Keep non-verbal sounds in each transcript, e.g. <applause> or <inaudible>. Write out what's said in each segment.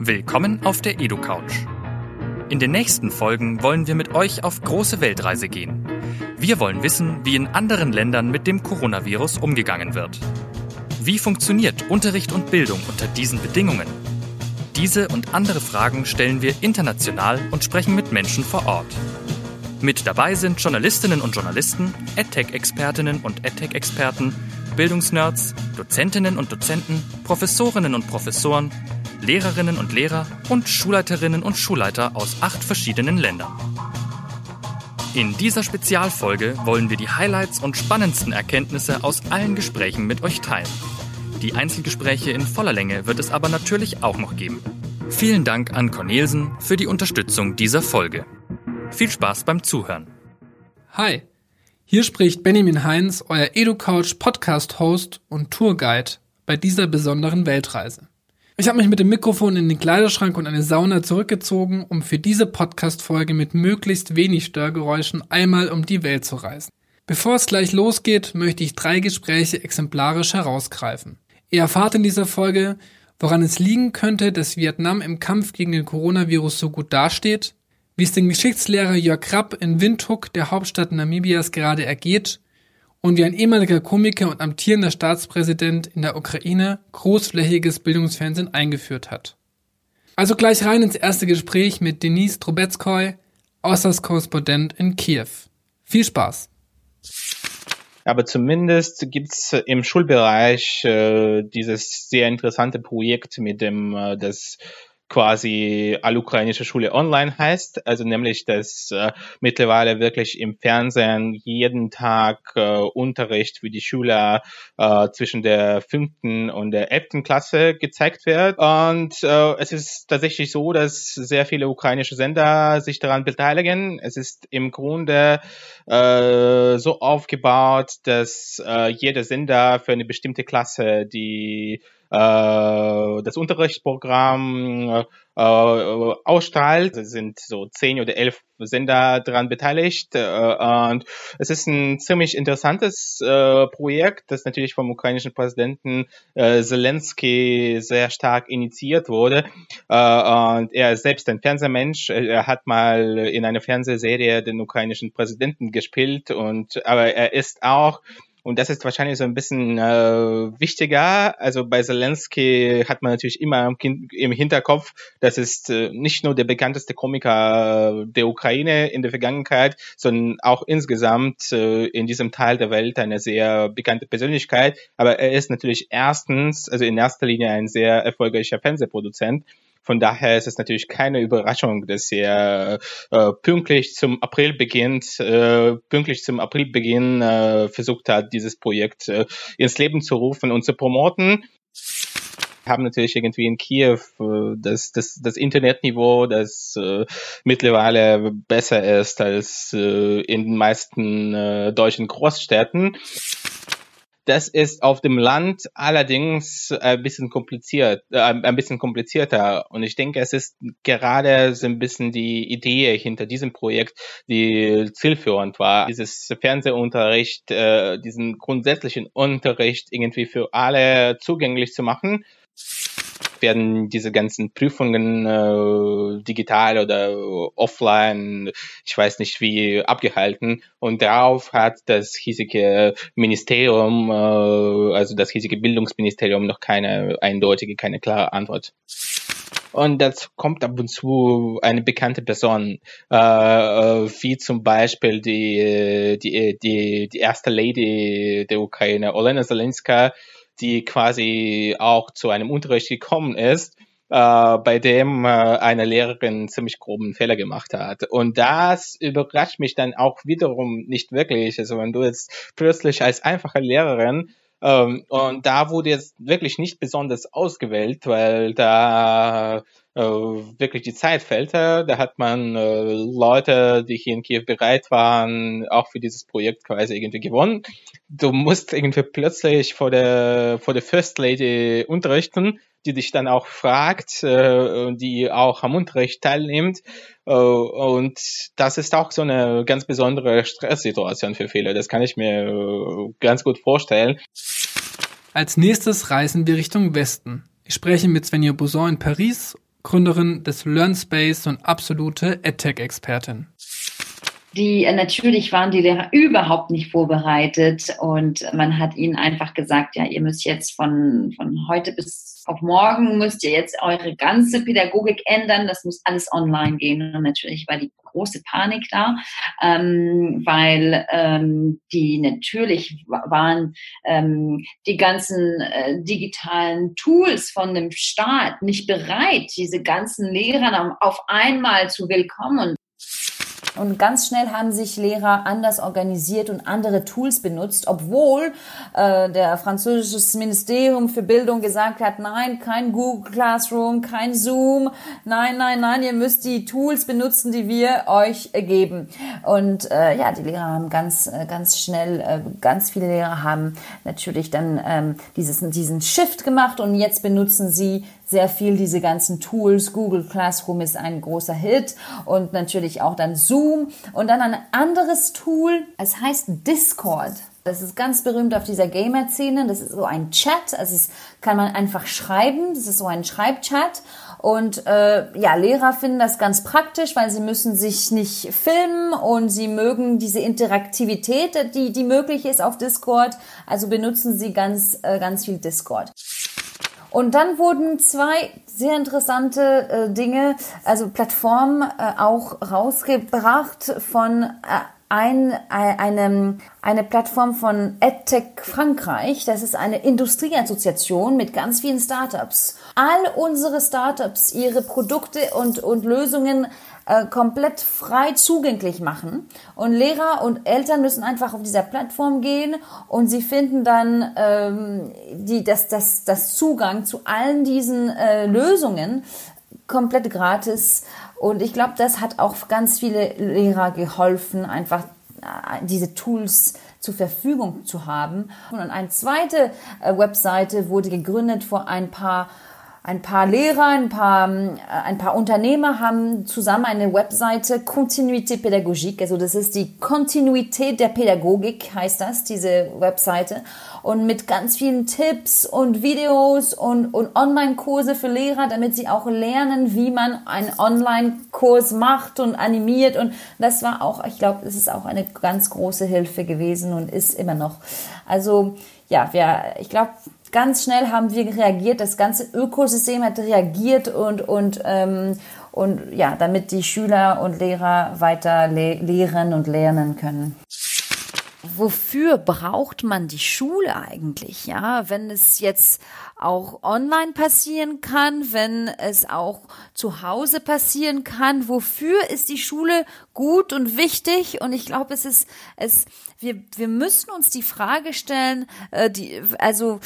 Willkommen auf der EduCouch. In den nächsten Folgen wollen wir mit euch auf große Weltreise gehen. Wir wollen wissen, wie in anderen Ländern mit dem Coronavirus umgegangen wird. Wie funktioniert Unterricht und Bildung unter diesen Bedingungen? Diese und andere Fragen stellen wir international und sprechen mit Menschen vor Ort. Mit dabei sind Journalistinnen und Journalisten, EdTech-Expertinnen und EdTech-Experten, Bildungsnerds, Dozentinnen und Dozenten, Professorinnen und Professoren, Lehrerinnen und Lehrer und Schulleiterinnen und Schulleiter aus acht verschiedenen Ländern. In dieser Spezialfolge wollen wir die Highlights und spannendsten Erkenntnisse aus allen Gesprächen mit euch teilen. Die Einzelgespräche in voller Länge wird es aber natürlich auch noch geben. Vielen Dank an Cornelsen für die Unterstützung dieser Folge. Viel Spaß beim Zuhören. Hi, hier spricht Benjamin Heinz, euer EduCouch Podcast-Host und Tourguide bei dieser besonderen Weltreise. Ich habe mich mit dem Mikrofon in den Kleiderschrank und eine Sauna zurückgezogen, um für diese Podcast-Folge mit möglichst wenig Störgeräuschen einmal um die Welt zu reisen. Bevor es gleich losgeht, möchte ich drei Gespräche exemplarisch herausgreifen. Ihr erfahrt in dieser Folge, woran es liegen könnte, dass Vietnam im Kampf gegen den Coronavirus so gut dasteht, wie es den Geschichtslehrer Jörg Rapp in Windhoek, der Hauptstadt Namibias, gerade ergeht und wie ein ehemaliger Komiker und amtierender Staatspräsident in der Ukraine großflächiges Bildungsfernsehen eingeführt hat. Also gleich rein ins erste Gespräch mit Denise Trubetskoy, Auslandskorrespondent in Kiew. Viel Spaß! Aber zumindest gibt's im Schulbereich äh, dieses sehr interessante Projekt mit dem äh, das quasi allukrainische Schule online heißt, also nämlich, dass äh, mittlerweile wirklich im Fernsehen jeden Tag äh, Unterricht für die Schüler äh, zwischen der fünften und der elften Klasse gezeigt wird. Und äh, es ist tatsächlich so, dass sehr viele ukrainische Sender sich daran beteiligen. Es ist im Grunde äh, so aufgebaut, dass äh, jeder Sender für eine bestimmte Klasse die das Unterrichtsprogramm äh, ausstrahlt. Es sind so zehn oder elf Sender daran beteiligt. Äh, und es ist ein ziemlich interessantes äh, Projekt, das natürlich vom ukrainischen Präsidenten äh, Zelensky sehr stark initiiert wurde. Äh, und er ist selbst ein Fernsehmensch. Er hat mal in einer Fernsehserie den ukrainischen Präsidenten gespielt und aber er ist auch und das ist wahrscheinlich so ein bisschen äh, wichtiger. Also bei Zelensky hat man natürlich immer im, Hinterkopf, das ist äh, nicht nur der bekannteste Komiker der Ukraine in der Vergangenheit, sondern auch insgesamt äh, in diesem Teil der Welt eine sehr bekannte Persönlichkeit. Aber er ist natürlich erstens, also in erster Linie ein sehr erfolgreicher Fernsehproduzent. Von daher ist es natürlich keine Überraschung, dass er äh, pünktlich zum Aprilbeginn, äh, pünktlich zum Aprilbeginn äh, versucht hat, dieses Projekt äh, ins Leben zu rufen und zu promoten haben natürlich irgendwie in Kiew äh, das, das, das Internetniveau, das äh, mittlerweile besser ist als äh, in den meisten äh, deutschen Großstädten. Das ist auf dem Land allerdings ein bisschen kompliziert, äh, ein bisschen komplizierter. Und ich denke, es ist gerade so ein bisschen die Idee hinter diesem Projekt, die zielführend war, dieses Fernsehunterricht, äh, diesen grundsätzlichen Unterricht irgendwie für alle zugänglich zu machen werden diese ganzen Prüfungen äh, digital oder offline, ich weiß nicht wie, abgehalten. Und darauf hat das hiesige Ministerium, äh, also das hiesige Bildungsministerium noch keine eindeutige, keine klare Antwort. Und das kommt ab und zu eine bekannte Person, äh, äh wie zum Beispiel die, die, die, die erste Lady der Ukraine, Olena Zelenska, die quasi auch zu einem Unterricht gekommen ist, äh, bei dem äh, eine Lehrerin ziemlich groben Fehler gemacht hat. Und das überrascht mich dann auch wiederum nicht wirklich. Also wenn du jetzt plötzlich als einfache Lehrerin ähm, und da wurde jetzt wirklich nicht besonders ausgewählt, weil da äh, wirklich die Zeit fehlte. Da hat man äh, Leute, die hier in Kiew bereit waren, auch für dieses Projekt quasi irgendwie gewonnen. Du musst irgendwie plötzlich vor der vor der First Lady unterrichten die dich dann auch fragt, äh, die auch am Unterricht teilnimmt. Äh, und das ist auch so eine ganz besondere Stresssituation für viele. Das kann ich mir äh, ganz gut vorstellen. Als nächstes reisen wir Richtung Westen. Ich spreche mit Svenja Bousson in Paris Gründerin des LearnSpace und absolute EdTech-Expertin die äh, natürlich waren die Lehrer überhaupt nicht vorbereitet und man hat ihnen einfach gesagt, ja, ihr müsst jetzt von, von heute bis auf morgen müsst ihr jetzt eure ganze Pädagogik ändern, das muss alles online gehen und natürlich war die große Panik da, ähm, weil ähm, die natürlich waren ähm, die ganzen äh, digitalen Tools von dem Staat nicht bereit, diese ganzen Lehrer auf einmal zu willkommen. Und ganz schnell haben sich Lehrer anders organisiert und andere Tools benutzt, obwohl äh, der französische Ministerium für Bildung gesagt hat, nein, kein Google Classroom, kein Zoom, nein, nein, nein, ihr müsst die Tools benutzen, die wir euch geben. Und äh, ja, die Lehrer haben ganz, äh, ganz schnell, äh, ganz viele Lehrer haben natürlich dann ähm, dieses, diesen Shift gemacht und jetzt benutzen sie sehr viel diese ganzen Tools. Google Classroom ist ein großer Hit und natürlich auch dann Zoom und dann ein anderes Tool, es heißt Discord. Das ist ganz berühmt auf dieser Gamer-Szene. Das ist so ein Chat, also es kann man einfach schreiben. Das ist so ein Schreibchat. Und äh, ja, Lehrer finden das ganz praktisch, weil sie müssen sich nicht filmen und sie mögen diese Interaktivität, die, die möglich ist auf Discord. Also benutzen sie ganz, äh, ganz viel Discord. Und dann wurden zwei sehr interessante äh, Dinge, also Plattformen äh, auch rausgebracht von äh, ein, äh, eine, eine Plattform von EdTech Frankreich. Das ist eine Industrieassoziation mit ganz vielen Startups. All unsere Startups ihre Produkte und, und Lösungen äh, komplett frei zugänglich machen. Und Lehrer und Eltern müssen einfach auf dieser Plattform gehen und sie finden dann ähm, die, das, das, das Zugang zu allen diesen äh, Lösungen komplett gratis. Und ich glaube, das hat auch ganz viele Lehrer geholfen, einfach äh, diese Tools zur Verfügung zu haben. Und eine zweite äh, Webseite wurde gegründet vor ein paar ein paar Lehrer, ein paar, äh, ein paar Unternehmer haben zusammen eine Webseite Continuité Pédagogique. Also das ist die Kontinuität der Pädagogik, heißt das, diese Webseite. Und mit ganz vielen Tipps und Videos und, und Online-Kurse für Lehrer, damit sie auch lernen, wie man einen Online-Kurs macht und animiert. Und das war auch, ich glaube, das ist auch eine ganz große Hilfe gewesen und ist immer noch. Also ja, wir, ich glaube, ganz schnell haben wir reagiert, das ganze Ökosystem hat reagiert und, und, ähm, und ja, damit die Schüler und Lehrer weiter le lehren und lernen können. Wofür braucht man die Schule eigentlich? Ja, wenn es jetzt auch online passieren kann, wenn es auch zu Hause passieren kann. Wofür ist die Schule gut und wichtig? Und ich glaube, es ist, es, wir, wir müssen uns die Frage stellen, äh, die, also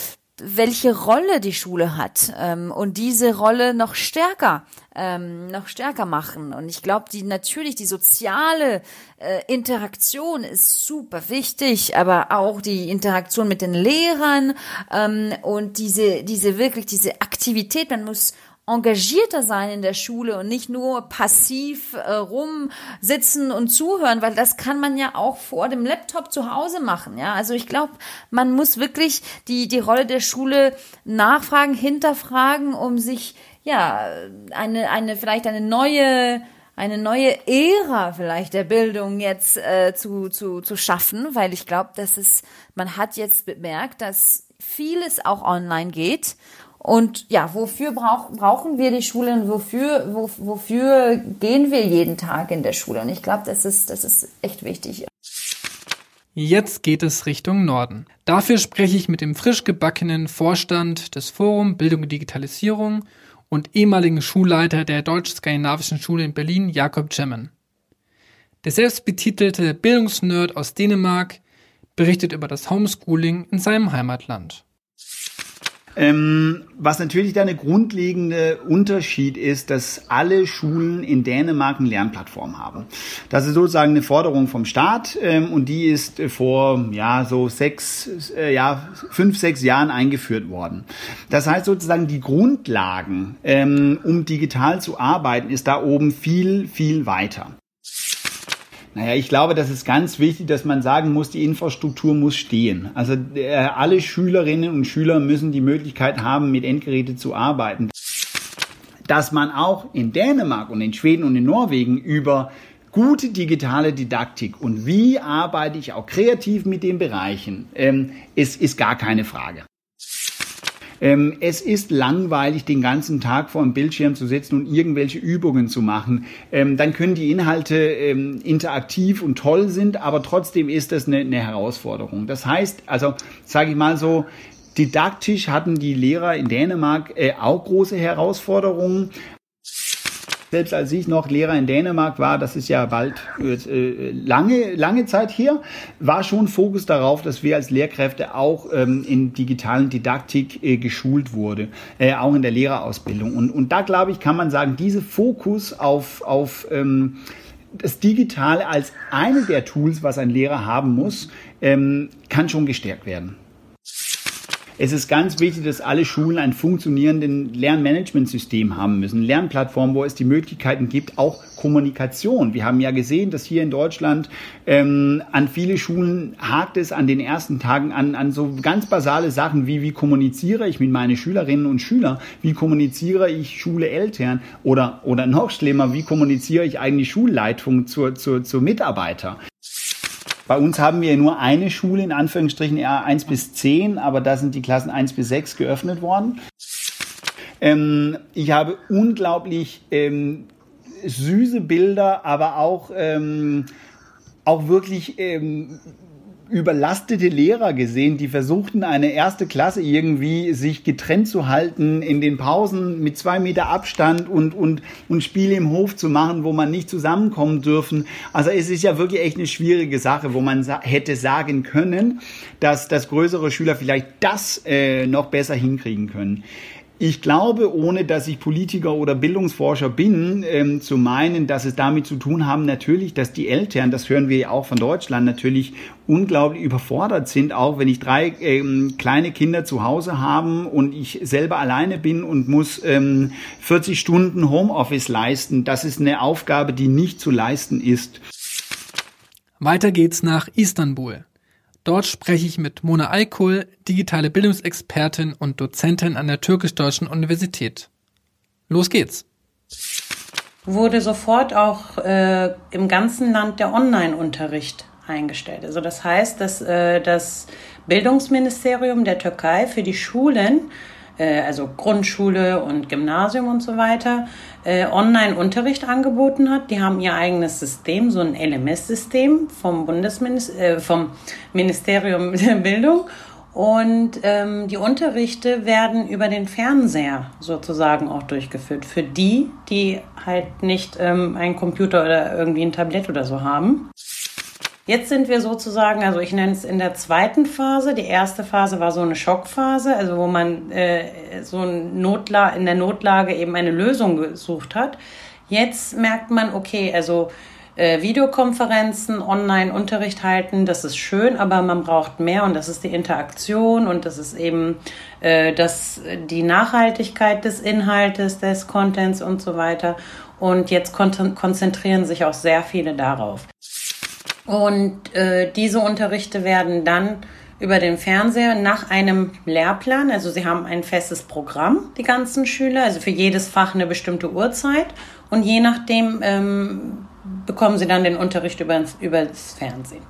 welche Rolle die Schule hat ähm, und diese Rolle noch stärker ähm, noch stärker machen. Und ich glaube die natürlich die soziale äh, Interaktion ist super wichtig aber auch die Interaktion mit den Lehrern ähm, und diese diese wirklich diese Aktivität. Man muss engagierter sein in der Schule und nicht nur passiv äh, rumsitzen und zuhören, weil das kann man ja auch vor dem Laptop zu Hause machen. Ja, also ich glaube, man muss wirklich die die Rolle der Schule nachfragen, hinterfragen, um sich ja eine eine vielleicht eine neue eine neue Ära vielleicht der Bildung jetzt äh, zu, zu, zu schaffen, weil ich glaube, dass es, man hat jetzt bemerkt, dass vieles auch online geht und ja, wofür brauch, brauchen wir die Schule und wofür, wo, wofür gehen wir jeden Tag in der Schule? Und ich glaube, das ist, das ist echt wichtig. Jetzt geht es Richtung Norden. Dafür spreche ich mit dem frisch gebackenen Vorstand des Forum Bildung und Digitalisierung und ehemaligen Schulleiter der Deutsch-Skandinavischen Schule in Berlin, Jakob Gemmen. Der selbstbetitelte Bildungsnerd aus Dänemark berichtet über das Homeschooling in seinem Heimatland. Ähm, was natürlich da eine grundlegende Unterschied ist, dass alle Schulen in Dänemark eine Lernplattform haben. Das ist sozusagen eine Forderung vom Staat ähm, und die ist vor ja so sechs, äh, ja fünf, sechs Jahren eingeführt worden. Das heißt sozusagen die Grundlagen, ähm, um digital zu arbeiten, ist da oben viel viel weiter. Naja, ich glaube, das ist ganz wichtig, dass man sagen muss, die Infrastruktur muss stehen. Also äh, alle Schülerinnen und Schüler müssen die Möglichkeit haben, mit Endgeräten zu arbeiten dass man auch in Dänemark und in Schweden und in Norwegen über gute digitale Didaktik und wie arbeite ich auch kreativ mit den Bereichen, ähm, ist, ist gar keine Frage. Ähm, es ist langweilig, den ganzen Tag vor dem Bildschirm zu sitzen und irgendwelche Übungen zu machen. Ähm, dann können die Inhalte ähm, interaktiv und toll sind, aber trotzdem ist das eine, eine Herausforderung. Das heißt, also sage ich mal so, Didaktisch hatten die Lehrer in Dänemark äh, auch große Herausforderungen, selbst als ich noch Lehrer in Dänemark war, das ist ja bald äh, lange, lange Zeit hier, war schon Fokus darauf, dass wir als Lehrkräfte auch ähm, in digitalen Didaktik äh, geschult wurde, äh, auch in der Lehrerausbildung. Und, und da glaube ich, kann man sagen, diese Fokus auf, auf ähm, das Digitale als eine der Tools, was ein Lehrer haben muss, ähm, kann schon gestärkt werden. Es ist ganz wichtig, dass alle Schulen ein funktionierendes Lernmanagementsystem haben müssen. Lernplattformen, wo es die Möglichkeiten gibt, auch Kommunikation. Wir haben ja gesehen, dass hier in Deutschland ähm, an viele Schulen hakt es an den ersten Tagen an, an so ganz basale Sachen wie, wie kommuniziere ich mit meinen Schülerinnen und Schülern, wie kommuniziere ich Schule Eltern oder, oder noch schlimmer, wie kommuniziere ich eigentlich Schulleitung zur, zur, zur Mitarbeiter. Bei uns haben wir nur eine Schule, in Anführungsstrichen eher 1 bis 10, aber da sind die Klassen 1 bis 6 geöffnet worden. Ähm, ich habe unglaublich ähm, süße Bilder, aber auch, ähm, auch wirklich ähm, überlastete Lehrer gesehen, die versuchten, eine erste Klasse irgendwie sich getrennt zu halten, in den Pausen mit zwei Meter Abstand und, und, und Spiele im Hof zu machen, wo man nicht zusammenkommen dürfen. Also es ist ja wirklich echt eine schwierige Sache, wo man sa hätte sagen können, dass, dass größere Schüler vielleicht das äh, noch besser hinkriegen können. Ich glaube, ohne dass ich Politiker oder Bildungsforscher bin, ähm, zu meinen, dass es damit zu tun haben, natürlich, dass die Eltern, das hören wir ja auch von Deutschland, natürlich unglaublich überfordert sind, auch wenn ich drei ähm, kleine Kinder zu Hause haben und ich selber alleine bin und muss ähm, 40 Stunden Homeoffice leisten. Das ist eine Aufgabe, die nicht zu leisten ist. Weiter geht's nach Istanbul. Dort spreche ich mit Mona Aykul, digitale Bildungsexpertin und Dozentin an der Türkisch-Deutschen Universität. Los geht's! Wurde sofort auch äh, im ganzen Land der Online-Unterricht eingestellt. Also das heißt, dass äh, das Bildungsministerium der Türkei für die Schulen also Grundschule und Gymnasium und so weiter, äh, Online-Unterricht angeboten hat. Die haben ihr eigenes System, so ein LMS-System vom Bundesminister, äh, vom Ministerium der Bildung. Und ähm, die Unterrichte werden über den Fernseher sozusagen auch durchgeführt. Für die, die halt nicht ähm, einen Computer oder irgendwie ein Tablet oder so haben. Jetzt sind wir sozusagen, also ich nenne es in der zweiten Phase. Die erste Phase war so eine Schockphase, also wo man äh, so ein Notla in der Notlage eben eine Lösung gesucht hat. Jetzt merkt man, okay, also äh, Videokonferenzen, Online-Unterricht halten, das ist schön, aber man braucht mehr und das ist die Interaktion und das ist eben äh, das, die Nachhaltigkeit des Inhaltes, des Contents und so weiter. Und jetzt kon konzentrieren sich auch sehr viele darauf. Und äh, diese Unterrichte werden dann über den Fernseher nach einem Lehrplan, also sie haben ein festes Programm, die ganzen Schüler, also für jedes Fach eine bestimmte Uhrzeit. Und je nachdem ähm, bekommen sie dann den Unterricht über, über das Fernsehen.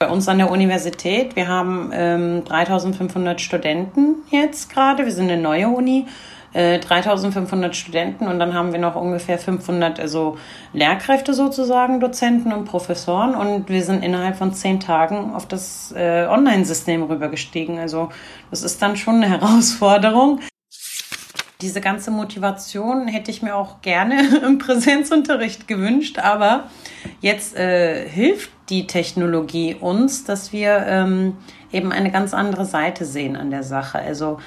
Bei uns an der Universität, wir haben ähm, 3500 Studenten jetzt gerade, wir sind eine neue Uni 3500 äh, Studenten und dann haben wir noch ungefähr 500 also Lehrkräfte sozusagen, Dozenten und Professoren und wir sind innerhalb von zehn Tagen auf das äh, Online-System rübergestiegen. Also das ist dann schon eine <laughs> Herausforderung. Diese ganze Motivation hätte ich mir auch gerne <laughs> im Präsenzunterricht gewünscht, aber jetzt äh, hilft die Technologie uns, dass wir ähm, eben eine ganz andere Seite sehen an der Sache. Also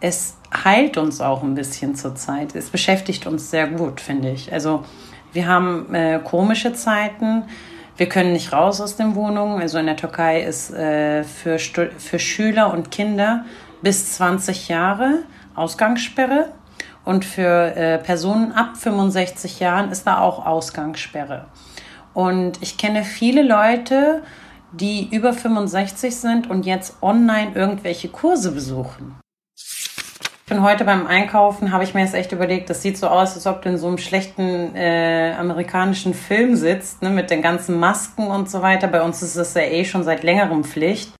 es heilt uns auch ein bisschen zurzeit. Es beschäftigt uns sehr gut, finde ich. Also wir haben äh, komische Zeiten. Wir können nicht raus aus den Wohnungen. Also in der Türkei ist äh, für, für Schüler und Kinder bis 20 Jahre Ausgangssperre. Und für äh, Personen ab 65 Jahren ist da auch Ausgangssperre. Und ich kenne viele Leute, die über 65 sind und jetzt online irgendwelche Kurse besuchen. Ich bin heute beim Einkaufen, habe ich mir jetzt echt überlegt, das sieht so aus, als ob du in so einem schlechten äh, amerikanischen Film sitzt, ne, mit den ganzen Masken und so weiter. Bei uns ist es ja eh schon seit längerem Pflicht.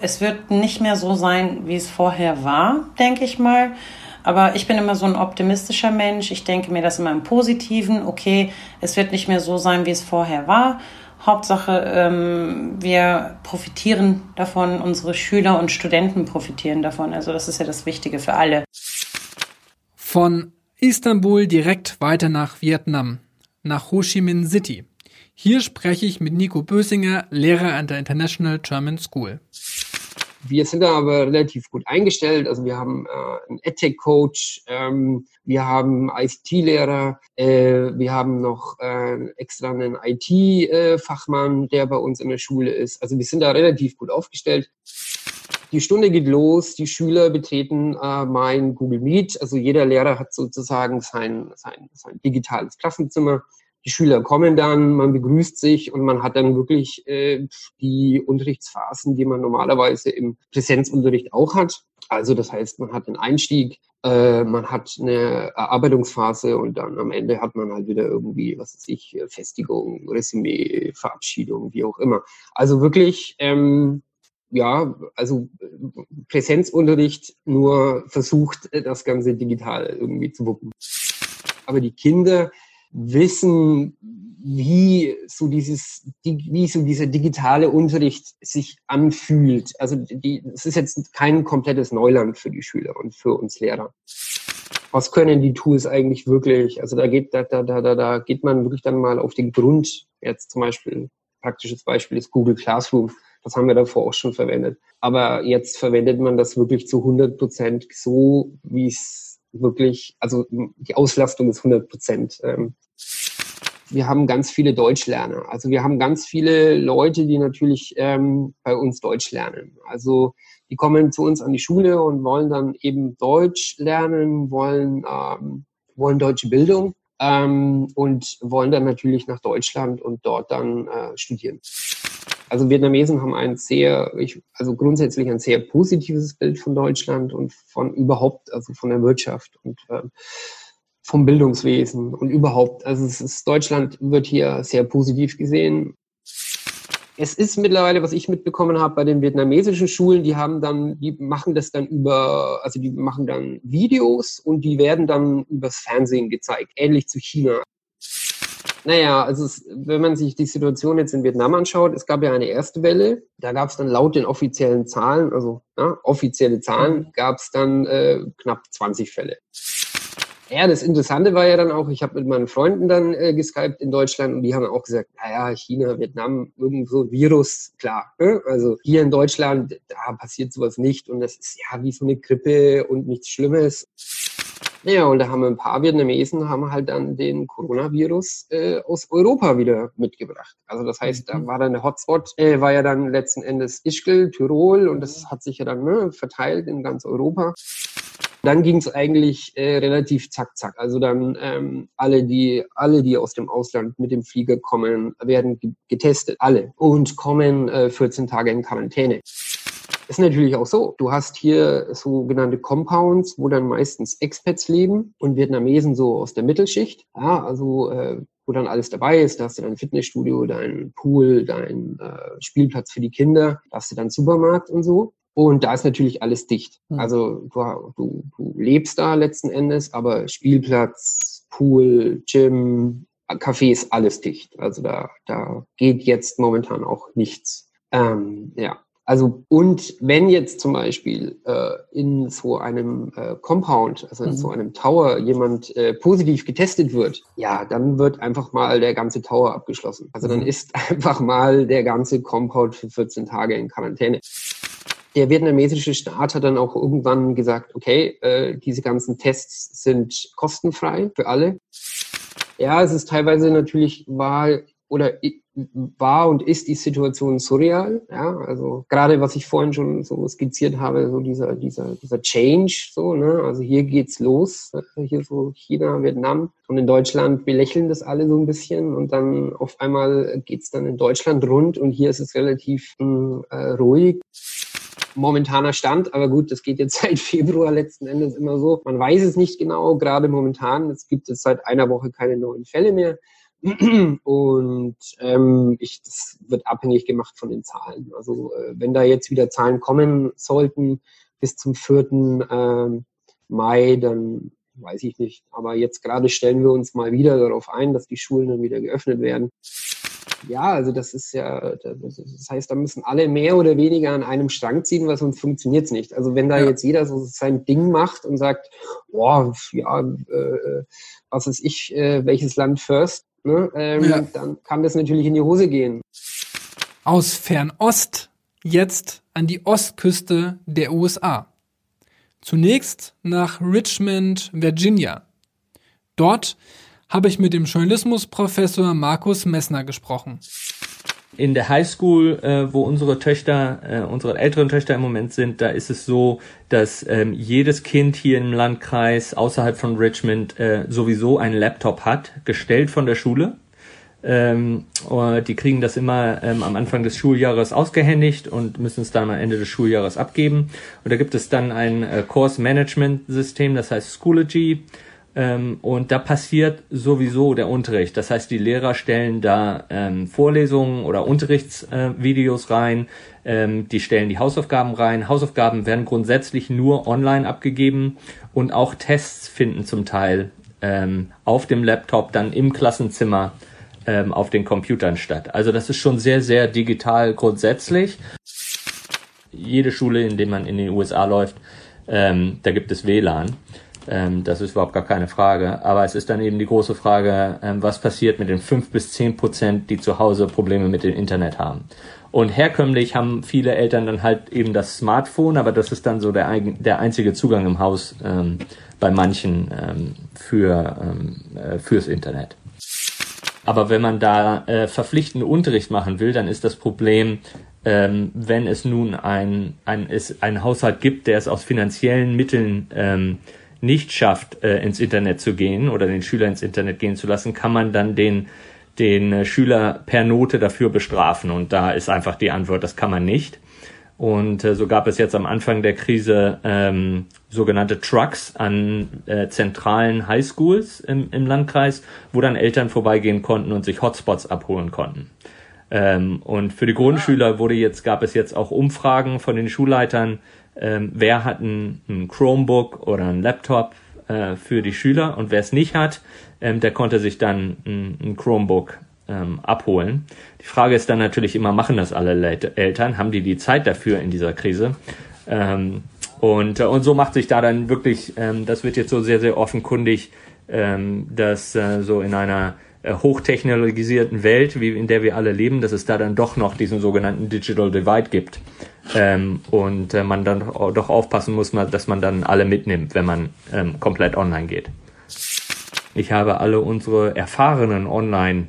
Es wird nicht mehr so sein, wie es vorher war, denke ich mal. Aber ich bin immer so ein optimistischer Mensch. Ich denke mir das immer im Positiven. Okay, es wird nicht mehr so sein, wie es vorher war. Hauptsache, ähm, wir profitieren davon, unsere Schüler und Studenten profitieren davon. Also das ist ja das Wichtige für alle. Von Istanbul direkt weiter nach Vietnam, nach Ho Chi Minh City. Hier spreche ich mit Nico Bösinger, Lehrer an der International German School. Wir sind da aber relativ gut eingestellt. Also wir haben äh, einen EdTech-Coach, ähm, wir haben ICT-Lehrer, äh, wir haben noch äh, extra einen IT-Fachmann, der bei uns in der Schule ist. Also wir sind da relativ gut aufgestellt. Die Stunde geht los, die Schüler betreten äh, mein Google Meet. Also jeder Lehrer hat sozusagen sein, sein, sein digitales Klassenzimmer die Schüler kommen dann, man begrüßt sich und man hat dann wirklich äh, die Unterrichtsphasen, die man normalerweise im Präsenzunterricht auch hat. Also das heißt, man hat einen Einstieg, äh, man hat eine Erarbeitungsphase und dann am Ende hat man halt wieder irgendwie, was weiß ich, Festigung, Resümee, Verabschiedung, wie auch immer. Also wirklich, ähm, ja, also Präsenzunterricht nur versucht, das Ganze digital irgendwie zu wuppen. Aber die Kinder wissen, wie so dieses, wie so dieser digitale Unterricht sich anfühlt. Also es ist jetzt kein komplettes Neuland für die Schüler und für uns Lehrer. Was können die Tools eigentlich wirklich? Also da geht, da, da, da, da geht man wirklich dann mal auf den Grund. Jetzt zum Beispiel, praktisches Beispiel ist Google Classroom. Das haben wir davor auch schon verwendet. Aber jetzt verwendet man das wirklich zu 100 Prozent so, wie es wirklich, also die Auslastung ist 100 Prozent. Ähm, wir haben ganz viele Deutschlerner. Also wir haben ganz viele Leute, die natürlich ähm, bei uns Deutsch lernen. Also die kommen zu uns an die Schule und wollen dann eben Deutsch lernen, wollen, ähm, wollen deutsche Bildung ähm, und wollen dann natürlich nach Deutschland und dort dann äh, studieren. Also Vietnamesen haben ein sehr, ich, also grundsätzlich ein sehr positives Bild von Deutschland und von überhaupt, also von der Wirtschaft und äh, vom Bildungswesen und überhaupt. Also es ist, Deutschland wird hier sehr positiv gesehen. Es ist mittlerweile, was ich mitbekommen habe bei den vietnamesischen Schulen, die haben dann, die machen das dann über, also die machen dann Videos und die werden dann übers Fernsehen gezeigt, ähnlich zu China. Naja, also es, wenn man sich die Situation jetzt in Vietnam anschaut, es gab ja eine erste Welle, da gab es dann laut den offiziellen Zahlen, also ja, offizielle Zahlen, mhm. gab es dann äh, knapp 20 Fälle. Ja, das Interessante war ja dann auch, ich habe mit meinen Freunden dann äh, geskypt in Deutschland und die haben auch gesagt, naja, China, Vietnam, irgendwo Virus, klar. Ne? Also hier in Deutschland, da passiert sowas nicht und das ist ja wie so eine Grippe und nichts Schlimmes. Ja, und da haben ein paar Vietnamesen haben halt dann den Coronavirus äh, aus Europa wieder mitgebracht. Also das heißt, da mhm. war dann der Hotspot, äh, war ja dann letzten Endes Ischgl, Tirol und das hat sich ja dann ne, verteilt in ganz Europa. Dann ging es eigentlich äh, relativ zack zack. Also dann ähm, alle die alle die aus dem Ausland mit dem Flieger kommen, werden getestet, alle und kommen äh, 14 Tage in Quarantäne. Ist natürlich auch so. Du hast hier sogenannte Compounds, wo dann meistens Expats leben und Vietnamesen so aus der Mittelschicht. Ja, also äh, wo dann alles dabei ist. Da hast du dein Fitnessstudio, dein Pool, dein äh, Spielplatz für die Kinder, da hast du dann Supermarkt und so. Und da ist natürlich alles dicht. Hm. Also du, du, du lebst da letzten Endes, aber Spielplatz, Pool, Gym, Café ist alles dicht. Also da, da geht jetzt momentan auch nichts. Ähm, ja, also und wenn jetzt zum Beispiel äh, in so einem äh, Compound, also in mhm. so einem Tower jemand äh, positiv getestet wird, ja, dann wird einfach mal der ganze Tower abgeschlossen. Also dann mhm. ist <laughs> einfach mal der ganze Compound für 14 Tage in Quarantäne. Der vietnamesische Staat hat dann auch irgendwann gesagt, okay, äh, diese ganzen Tests sind kostenfrei für alle. Ja, es ist teilweise natürlich war oder war und ist die Situation surreal. Ja, also gerade was ich vorhin schon so skizziert habe, so dieser, dieser, dieser Change, so, ne? Also hier geht's los, äh, hier so China, Vietnam und in Deutschland, wir lächeln das alle so ein bisschen und dann auf einmal geht's dann in Deutschland rund und hier ist es relativ hm, äh, ruhig. momentaner Stand, aber gut, das geht jetzt <laughs> seit Februar letzten Endes immer so. Man weiß es nicht genau, gerade momentan. Es gibt jetzt seit einer Woche keine neuen Fälle mehr. Und ähm, ich, das wird abhängig gemacht von den Zahlen. Also äh, wenn da jetzt wieder Zahlen kommen sollten bis zum 4. Ähm, Mai, dann weiß ich nicht. Aber jetzt gerade stellen wir uns mal wieder darauf ein, dass die Schulen dann wieder geöffnet werden. Ja, also das ist ja, das heißt, da müssen alle mehr oder weniger an einem Strang ziehen, weil sonst funktioniert es nicht. Also wenn da ja. jetzt jeder so sein Ding macht und sagt, boah, ja, äh, was ist ich, äh, welches Land first, ne, ähm, ja. dann kann das natürlich in die Hose gehen. Aus Fernost jetzt an die Ostküste der USA. Zunächst nach Richmond, Virginia. Dort habe ich mit dem Journalismusprofessor Markus Messner gesprochen. In der Highschool, äh, wo unsere Töchter, äh, unsere älteren Töchter im Moment sind, da ist es so, dass ähm, jedes Kind hier im Landkreis außerhalb von Richmond äh, sowieso einen Laptop hat, gestellt von der Schule. Ähm, die kriegen das immer ähm, am Anfang des Schuljahres ausgehändigt und müssen es dann am Ende des Schuljahres abgeben. Und da gibt es dann ein äh, Course Management System, das heißt Schoology. Ähm, und da passiert sowieso der Unterricht. Das heißt, die Lehrer stellen da ähm, Vorlesungen oder Unterrichtsvideos äh, rein. Ähm, die stellen die Hausaufgaben rein. Hausaufgaben werden grundsätzlich nur online abgegeben und auch Tests finden zum Teil ähm, auf dem Laptop dann im Klassenzimmer ähm, auf den Computern statt. Also das ist schon sehr, sehr digital grundsätzlich. Jede Schule, in der man in den USA läuft, ähm, da gibt es WLAN. Ähm, das ist überhaupt gar keine Frage. Aber es ist dann eben die große Frage, ähm, was passiert mit den fünf bis zehn Prozent, die zu Hause Probleme mit dem Internet haben. Und herkömmlich haben viele Eltern dann halt eben das Smartphone, aber das ist dann so der, der einzige Zugang im Haus ähm, bei manchen ähm, für, ähm, äh, fürs Internet. Aber wenn man da äh, verpflichtenden Unterricht machen will, dann ist das Problem, ähm, wenn es nun ein, ein, es ein Haushalt gibt, der es aus finanziellen Mitteln ähm, nicht schafft, äh, ins Internet zu gehen oder den Schüler ins Internet gehen zu lassen, kann man dann den, den äh, Schüler per Note dafür bestrafen. Und da ist einfach die Antwort, das kann man nicht. Und äh, so gab es jetzt am Anfang der Krise ähm, sogenannte Trucks an äh, zentralen Highschools im, im Landkreis, wo dann Eltern vorbeigehen konnten und sich Hotspots abholen konnten. Ähm, und für die Grundschüler wurde jetzt, gab es jetzt auch Umfragen von den Schulleitern, ähm, wer hat ein, ein, Chromebook oder ein Laptop äh, für die Schüler und wer es nicht hat, ähm, der konnte sich dann ein, ein Chromebook ähm, abholen. Die Frage ist dann natürlich immer, machen das alle Eltern? Haben die die Zeit dafür in dieser Krise? Ähm, und, äh, und so macht sich da dann wirklich, ähm, das wird jetzt so sehr, sehr offenkundig, ähm, dass äh, so in einer hochtechnologisierten Welt, wie in der wir alle leben, dass es da dann doch noch diesen sogenannten Digital Divide gibt. Ähm, und äh, man dann doch aufpassen muss, dass man dann alle mitnimmt, wenn man ähm, komplett online geht. Ich habe alle unsere erfahrenen Online-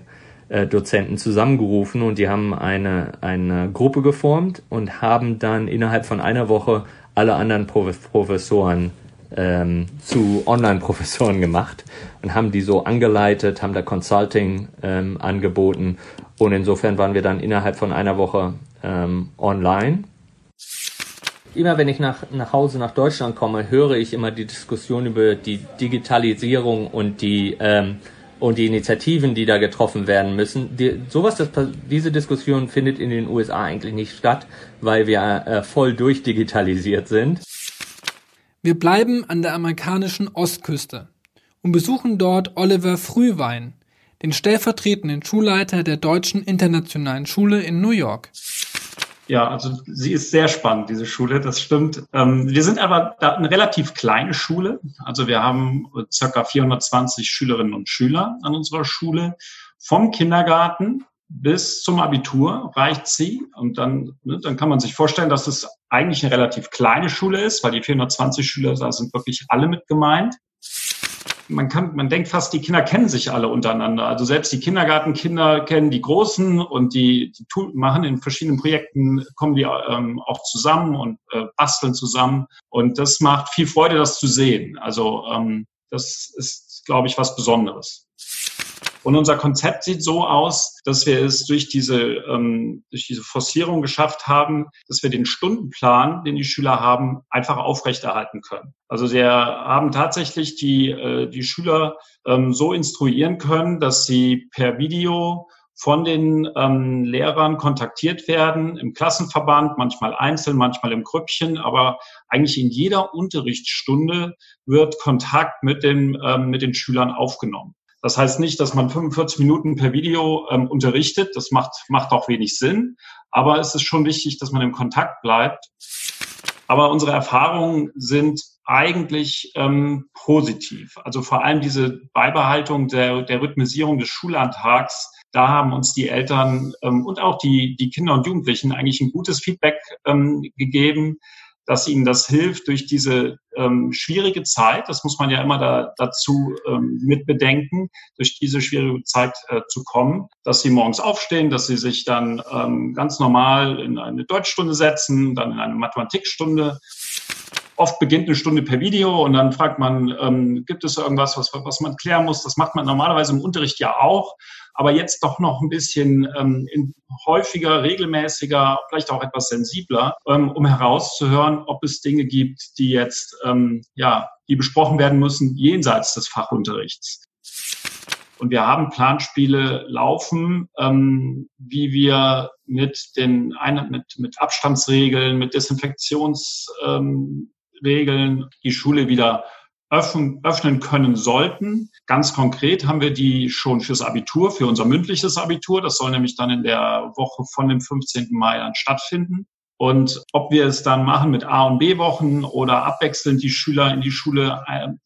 äh, zusammengerufen und die haben eine, eine Gruppe geformt und haben dann innerhalb von einer Woche alle anderen Professoren ähm, zu Online-Professoren gemacht und haben die so angeleitet, haben da Consulting ähm, angeboten und insofern waren wir dann innerhalb von einer Woche ähm, online. Immer wenn ich nach, nach Hause nach Deutschland komme, höre ich immer die Diskussion über die Digitalisierung und die ähm, und die Initiativen, die da getroffen werden müssen. Die, sowas, das, diese Diskussion findet in den USA eigentlich nicht statt, weil wir äh, voll durchdigitalisiert sind. Wir bleiben an der amerikanischen Ostküste und besuchen dort Oliver Frühwein, den stellvertretenden Schulleiter der Deutschen Internationalen Schule in New York. Ja, also sie ist sehr spannend, diese Schule, das stimmt. Ähm, wir sind aber eine relativ kleine Schule. Also wir haben circa 420 Schülerinnen und Schüler an unserer Schule. Vom Kindergarten bis zum Abitur reicht sie. Und dann, ne, dann kann man sich vorstellen, dass es eigentlich eine relativ kleine Schule ist, weil die 420 Schüler, da sind wirklich alle mit gemeint man kann, man denkt fast, die Kinder kennen sich alle untereinander. Also selbst die Kindergartenkinder kennen die Großen und die, die machen in verschiedenen Projekten, kommen die ähm, auch zusammen und äh, basteln zusammen. Und das macht viel Freude, das zu sehen. Also ähm, das ist, glaube ich, was Besonderes. Und unser Konzept sieht so aus, dass wir es durch diese, ähm, durch diese Forcierung geschafft haben, dass wir den Stundenplan, den die Schüler haben, einfach aufrechterhalten können. Also wir haben tatsächlich die, äh, die Schüler ähm, so instruieren können, dass sie per Video von den ähm, Lehrern kontaktiert werden, im Klassenverband, manchmal einzeln, manchmal im Grüppchen, aber eigentlich in jeder Unterrichtsstunde wird Kontakt mit, den ähm, mit den Schülern aufgenommen. Das heißt nicht, dass man 45 Minuten per Video ähm, unterrichtet. Das macht, macht auch wenig Sinn. Aber es ist schon wichtig, dass man im Kontakt bleibt. Aber unsere Erfahrungen sind eigentlich ähm, positiv. Also vor allem diese Beibehaltung der, der Rhythmisierung des Schullandtags da haben uns die Eltern ähm, und auch die, die Kinder und Jugendlichen eigentlich ein gutes Feedback ähm, gegeben, dass ihnen das hilft durch diese ähm, schwierige Zeit, das muss man ja immer da, dazu ähm, mit bedenken, durch diese schwierige Zeit äh, zu kommen, dass sie morgens aufstehen, dass sie sich dann ähm, ganz normal in eine Deutschstunde setzen, dann in eine Mathematikstunde Oft beginnt eine Stunde per Video und dann fragt man, ähm, gibt es irgendwas, was, was man klären muss? Das macht man normalerweise im Unterricht ja auch, aber jetzt doch noch ein bisschen ähm, häufiger, regelmäßiger, vielleicht auch etwas sensibler, ähm, um herauszuhören, ob es Dinge gibt, die jetzt ähm, ja, die besprochen werden müssen jenseits des Fachunterrichts. Und wir haben Planspiele laufen, ähm, wie wir mit den mit, mit Abstandsregeln, mit Desinfektions ähm, die Schule wieder öffnen, öffnen können sollten. Ganz konkret haben wir die schon fürs Abitur, für unser mündliches Abitur. Das soll nämlich dann in der Woche von dem 15. Mai dann stattfinden. Und ob wir es dann machen mit A- und B-Wochen oder abwechselnd die Schüler in die Schule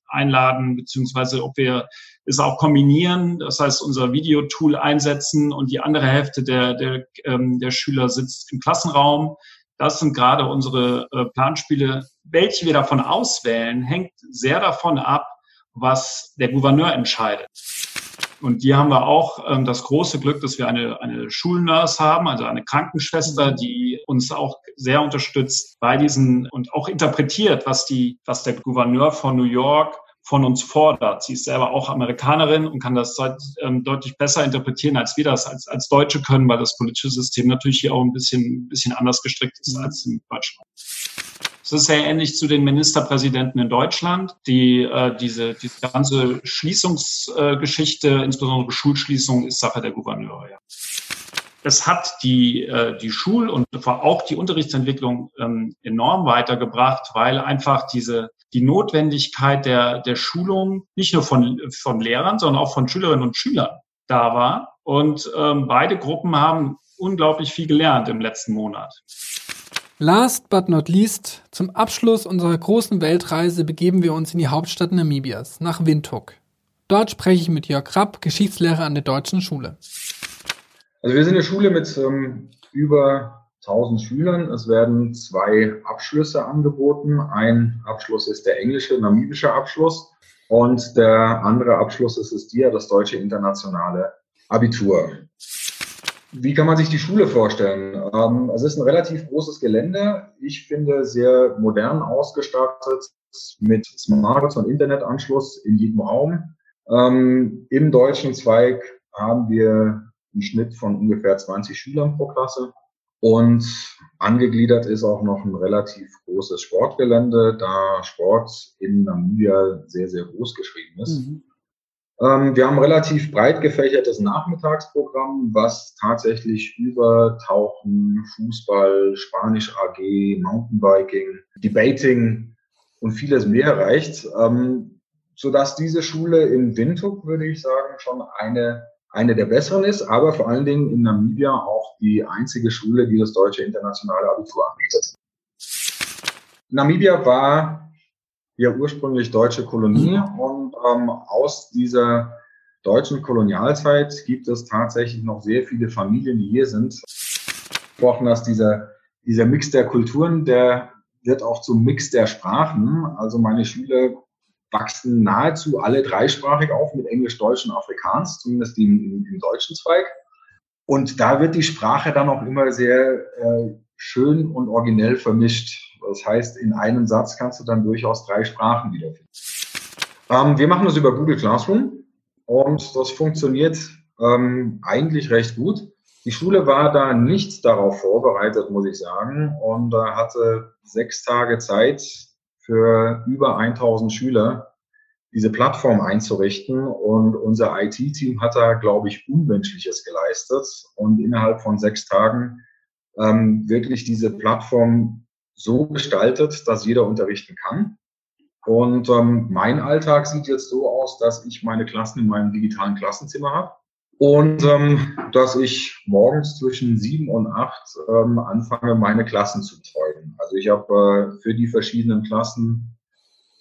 einladen, beziehungsweise ob wir es auch kombinieren, das heißt unser Videotool einsetzen und die andere Hälfte der, der, ähm, der Schüler sitzt im Klassenraum. Das sind gerade unsere äh, Planspiele. Welche wir davon auswählen, hängt sehr davon ab, was der Gouverneur entscheidet. Und hier haben wir auch ähm, das große Glück, dass wir eine, eine Schulnurse haben, also eine Krankenschwester, die uns auch sehr unterstützt bei diesen und auch interpretiert, was die, was der Gouverneur von New York von uns fordert. Sie ist selber auch Amerikanerin und kann das ähm, deutlich besser interpretieren, als wir das als, als Deutsche können, weil das politische System natürlich hier auch ein bisschen, ein bisschen anders gestrickt ist als in Deutschland. Es ist sehr ähnlich zu den Ministerpräsidenten in Deutschland. Die, äh, diese, diese ganze Schließungsgeschichte, äh, insbesondere Schulschließung, ist Sache der Gouverneure. Ja. Es hat die, äh, die Schul- und auch die Unterrichtsentwicklung ähm, enorm weitergebracht, weil einfach diese die Notwendigkeit der, der Schulung nicht nur von, von Lehrern, sondern auch von Schülerinnen und Schülern da war. Und ähm, beide Gruppen haben unglaublich viel gelernt im letzten Monat. Last but not least, zum Abschluss unserer großen Weltreise begeben wir uns in die Hauptstadt Namibias, nach Windhoek. Dort spreche ich mit Jörg Rapp, Geschichtslehrer an der Deutschen Schule. Also wir sind eine Schule mit ähm, über 1000 Schülern. Es werden zwei Abschlüsse angeboten. Ein Abschluss ist der englische, namibische Abschluss und der andere Abschluss ist das DIA, das deutsche internationale Abitur. Wie kann man sich die Schule vorstellen? Ähm, es ist ein relativ großes Gelände. Ich finde sehr modern ausgestattet mit Smartphones und Internetanschluss in jedem Raum. Ähm, Im deutschen Zweig haben wir einen Schnitt von ungefähr 20 Schülern pro Klasse. Und angegliedert ist auch noch ein relativ großes Sportgelände, da Sport in Namibia sehr, sehr groß geschrieben ist. Mhm. Ähm, wir haben relativ breit gefächertes Nachmittagsprogramm, was tatsächlich über Tauchen, Fußball, Spanisch AG, Mountainbiking, Debating und vieles mehr reicht, ähm, sodass diese Schule in Windhoek, würde ich sagen, schon eine eine der besseren ist, aber vor allen Dingen in Namibia auch die einzige Schule, die das deutsche internationale Abitur anbietet. Namibia war ja ursprünglich deutsche Kolonie mhm. und ähm, aus dieser deutschen Kolonialzeit gibt es tatsächlich noch sehr viele Familien, die hier sind. Gesprochen hast, dieser, dieser Mix der Kulturen, der wird auch zum Mix der Sprachen. Also meine Schüler wachsen nahezu alle dreisprachig auf mit Englisch, Deutsch und Afrikaans, zumindest im, im, im deutschen Zweig. Und da wird die Sprache dann auch immer sehr äh, schön und originell vermischt. Das heißt, in einem Satz kannst du dann durchaus drei Sprachen wiederfinden. Ähm, wir machen das über Google Classroom. und das funktioniert ähm, eigentlich recht gut. Die Schule war da nicht darauf vorbereitet, muss ich sagen, und äh, hatte sechs Tage Zeit für über 1000 Schüler diese Plattform einzurichten. Und unser IT-Team hat da, glaube ich, Unmenschliches geleistet und innerhalb von sechs Tagen ähm, wirklich diese Plattform so gestaltet, dass jeder unterrichten kann. Und ähm, mein Alltag sieht jetzt so aus, dass ich meine Klassen in meinem digitalen Klassenzimmer habe und ähm, dass ich morgens zwischen sieben und acht ähm, anfange, meine Klassen zu betreuen. Also ich habe äh, für die verschiedenen Klassen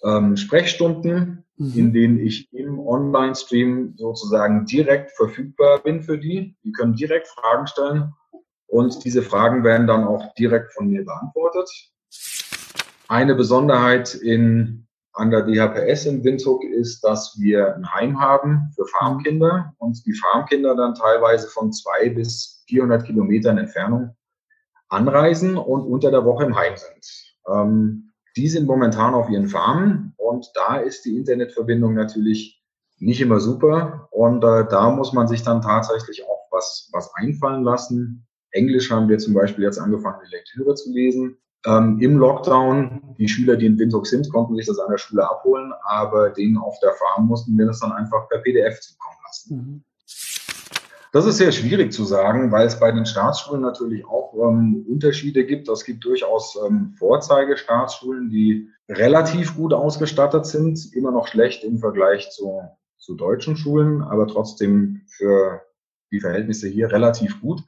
ähm, Sprechstunden, mhm. in denen ich im Online-Stream sozusagen direkt verfügbar bin für die. Die können direkt Fragen stellen und diese Fragen werden dann auch direkt von mir beantwortet. Eine Besonderheit in an der DHPS in Windhoek ist, dass wir ein Heim haben für Farmkinder und die Farmkinder dann teilweise von zwei bis 400 Kilometern Entfernung anreisen und unter der Woche im Heim sind. Ähm, die sind momentan auf ihren Farmen und da ist die Internetverbindung natürlich nicht immer super und äh, da muss man sich dann tatsächlich auch was, was einfallen lassen. Englisch haben wir zum Beispiel jetzt angefangen, die Lektüre zu lesen ähm, Im Lockdown, die Schüler, die in Windhoek sind, konnten sich das an der Schule abholen, aber denen auf der Farm mussten wir das dann einfach per PDF zukommen lassen. Mhm. Das ist sehr schwierig zu sagen, weil es bei den Staatsschulen natürlich auch ähm, Unterschiede gibt. Es gibt durchaus ähm, Vorzeigestaatschulen, die relativ gut ausgestattet sind, immer noch schlecht im Vergleich zu, zu deutschen Schulen, aber trotzdem für die Verhältnisse hier relativ gut.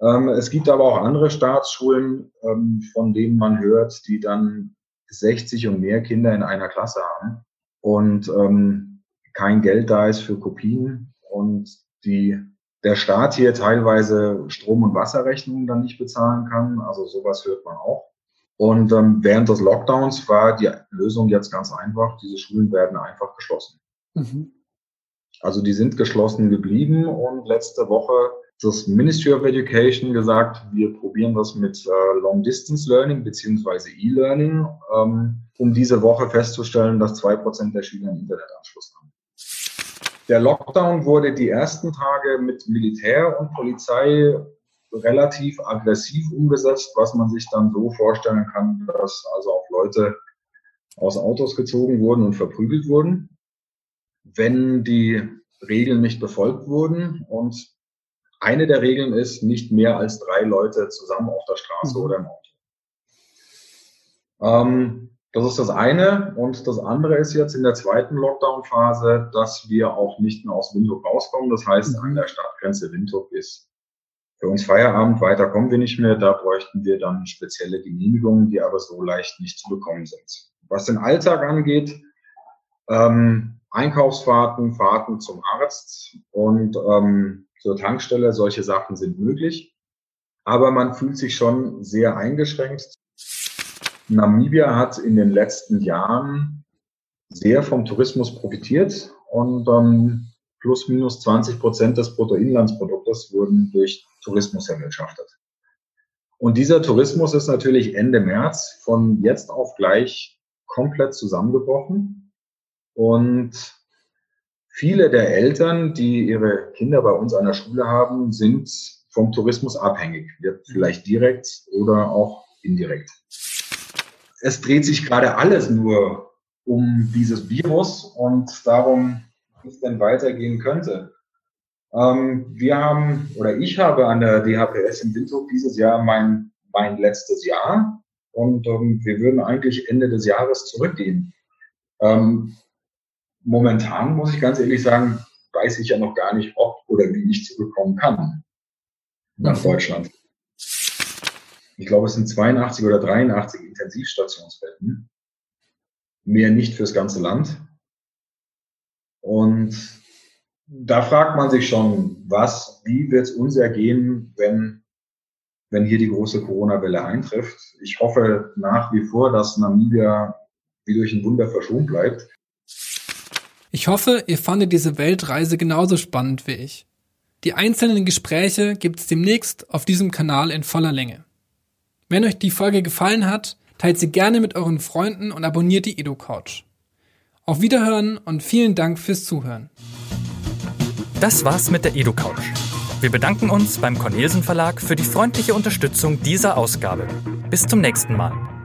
Ähm, es gibt aber auch andere Staatsschulen, ähm, von denen man hört, die dann 60 und mehr Kinder in einer Klasse haben und ähm, kein Geld da ist für Kopien und die der Staat hier teilweise Strom- und Wasserrechnungen dann nicht bezahlen kann. Also sowas hört man auch. Und während des Lockdowns war die Lösung jetzt ganz einfach. Diese Schulen werden einfach geschlossen. Mhm. Also die sind geschlossen geblieben und letzte Woche das Ministry of Education gesagt, wir probieren das mit äh, Long Distance Learning beziehungsweise E-Learning, ähm, um diese Woche festzustellen, dass zwei Prozent der Schüler einen Internetanschluss haben. Der Lockdown wurde die ersten Tage mit Militär und Polizei relativ aggressiv umgesetzt, was man sich dann so vorstellen kann, dass also auch Leute aus Autos gezogen wurden und verprügelt wurden, wenn die Regeln nicht befolgt wurden. Und eine der Regeln ist, nicht mehr als drei Leute zusammen auf der Straße mhm. oder im Auto. Ähm, das ist das eine. Und das andere ist jetzt in der zweiten Lockdown-Phase, dass wir auch nicht mehr aus Windhoek rauskommen. Das heißt, mhm. an der Stadtgrenze Windhoek ist für uns Feierabend. Weiter kommen wir nicht mehr. Da bräuchten wir dann spezielle Genehmigungen, die aber so leicht nicht zu bekommen sind. Was den Alltag angeht, ähm, Einkaufsfahrten, Fahrten zum Arzt und ähm, zur Tankstelle. Solche Sachen sind möglich. Aber man fühlt sich schon sehr eingeschränkt. Namibia hat in den letzten Jahren sehr vom Tourismus profitiert und ähm, plus minus 20 Prozent des Bruttoinlandsproduktes wurden durch Tourismus erwirtschaftet. Und dieser Tourismus ist natürlich Ende März von jetzt auf gleich komplett zusammengebrochen. Und Viele der Eltern, die ihre Kinder bei uns an der Schule haben, sind vom Tourismus abhängig. Vielleicht direkt oder auch indirekt. Es dreht sich gerade alles nur um dieses Virus und darum, wie es denn weitergehen könnte. Ähm, wir haben, oder ich habe an der DHPS in Windhoek dieses Jahr mein, mein letztes Jahr und ähm, wir würden eigentlich Ende des Jahres zurückgehen. Ähm, momentan, muss ich ganz ehrlich sagen, weiß ich ja noch gar nicht, ob oder wie ich zurückkommen kann nach Deutschland. Ich glaube, es sind 82 oder 83 Intensivstationsbetten. Mehr nicht fürs ganze Land. Und da fragt man sich schon, was, wie wird es uns ergehen, wenn, wenn hier die große Corona-Welle eintrifft. Ich hoffe nach wie vor, dass Namibia wie durch ein Wunder verschont bleibt. Ich hoffe, ihr fandet diese Weltreise genauso spannend wie ich. Die einzelnen Gespräche gibt's demnächst auf diesem Kanal in voller Länge. Wenn euch die Folge gefallen hat, teilt sie gerne mit euren Freunden und abonniert die EduCouch. Auf Wiederhören und vielen Dank fürs Zuhören. Das war's mit der EduCouch. Wir bedanken uns beim Cornelsen Verlag für die freundliche Unterstützung dieser Ausgabe. Bis zum nächsten Mal.